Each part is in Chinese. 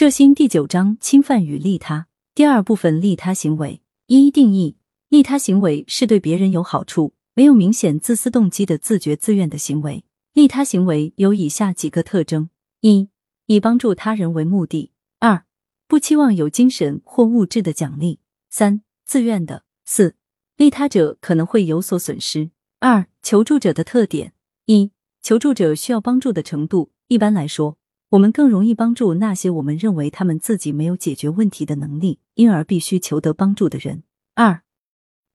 涉新第九章侵犯与利他第二部分利他行为一定义利他行为是对别人有好处、没有明显自私动机的自觉自愿的行为。利他行为有以下几个特征：一、以帮助他人为目的；二、不期望有精神或物质的奖励；三、自愿的；四、利他者可能会有所损失。二、求助者的特点：一、求助者需要帮助的程度，一般来说。我们更容易帮助那些我们认为他们自己没有解决问题的能力，因而必须求得帮助的人。二、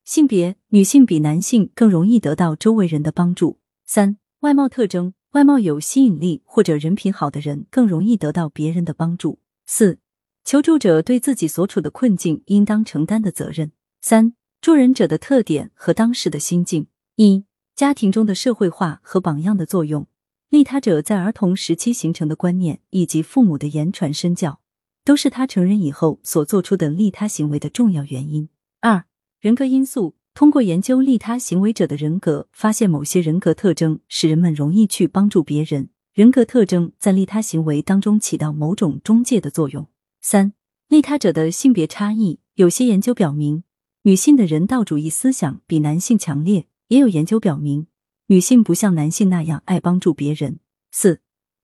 性别，女性比男性更容易得到周围人的帮助。三、外貌特征，外貌有吸引力或者人品好的人更容易得到别人的帮助。四、求助者对自己所处的困境应当承担的责任。三、助人者的特点和当时的心境。一、家庭中的社会化和榜样的作用。利他者在儿童时期形成的观念，以及父母的言传身教，都是他成人以后所做出的利他行为的重要原因。二、人格因素，通过研究利他行为者的人格，发现某些人格特征使人们容易去帮助别人。人格特征在利他行为当中起到某种中介的作用。三、利他者的性别差异，有些研究表明，女性的人道主义思想比男性强烈，也有研究表明。女性不像男性那样爱帮助别人。四、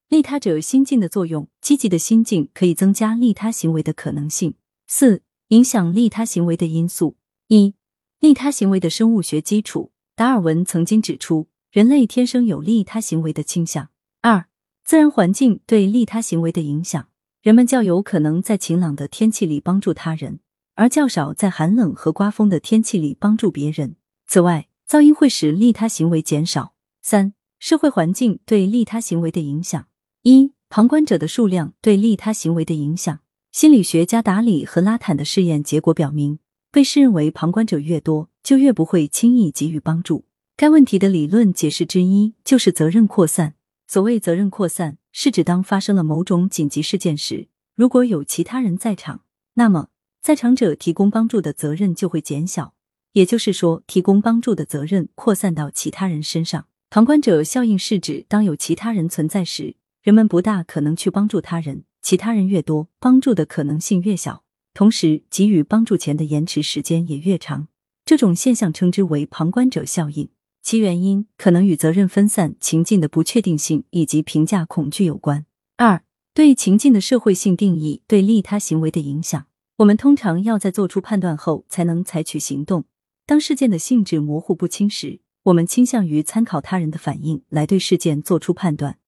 利他者心境的作用，积极的心境可以增加利他行为的可能性。四、影响利他行为的因素。一、利他行为的生物学基础。达尔文曾经指出，人类天生有利他行为的倾向。二、自然环境对利他行为的影响。人们较有可能在晴朗的天气里帮助他人，而较少在寒冷和刮风的天气里帮助别人。此外，噪音会使利他行为减少。三、社会环境对利他行为的影响。一、旁观者的数量对利他行为的影响。心理学家达里和拉坦的试验结果表明，被视认为旁观者越多，就越不会轻易给予帮助。该问题的理论解释之一就是责任扩散。所谓责任扩散，是指当发生了某种紧急事件时，如果有其他人在场，那么在场者提供帮助的责任就会减小。也就是说，提供帮助的责任扩散到其他人身上。旁观者效应是指，当有其他人存在时，人们不大可能去帮助他人；其他人越多，帮助的可能性越小，同时给予帮助前的延迟时间也越长。这种现象称之为旁观者效应，其原因可能与责任分散、情境的不确定性以及评价恐惧有关。二、对情境的社会性定义对利他行为的影响。我们通常要在做出判断后才能采取行动。当事件的性质模糊不清时，我们倾向于参考他人的反应来对事件做出判断。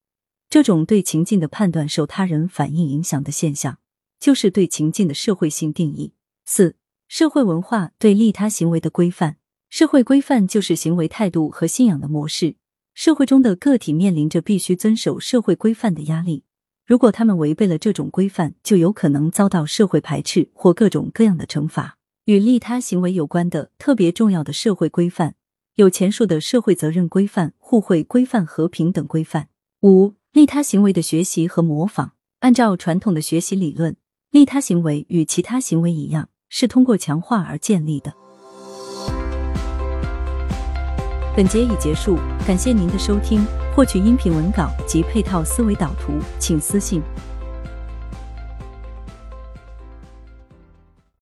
这种对情境的判断受他人反应影响的现象，就是对情境的社会性定义。四、社会文化对利他行为的规范。社会规范就是行为态度和信仰的模式。社会中的个体面临着必须遵守社会规范的压力。如果他们违背了这种规范，就有可能遭到社会排斥或各种各样的惩罚。与利他行为有关的特别重要的社会规范，有前述的社会责任规范、互惠规范和平等规范。五、利他行为的学习和模仿。按照传统的学习理论，利他行为与其他行为一样，是通过强化而建立的。本节已结束，感谢您的收听。获取音频文稿及配套思维导图，请私信。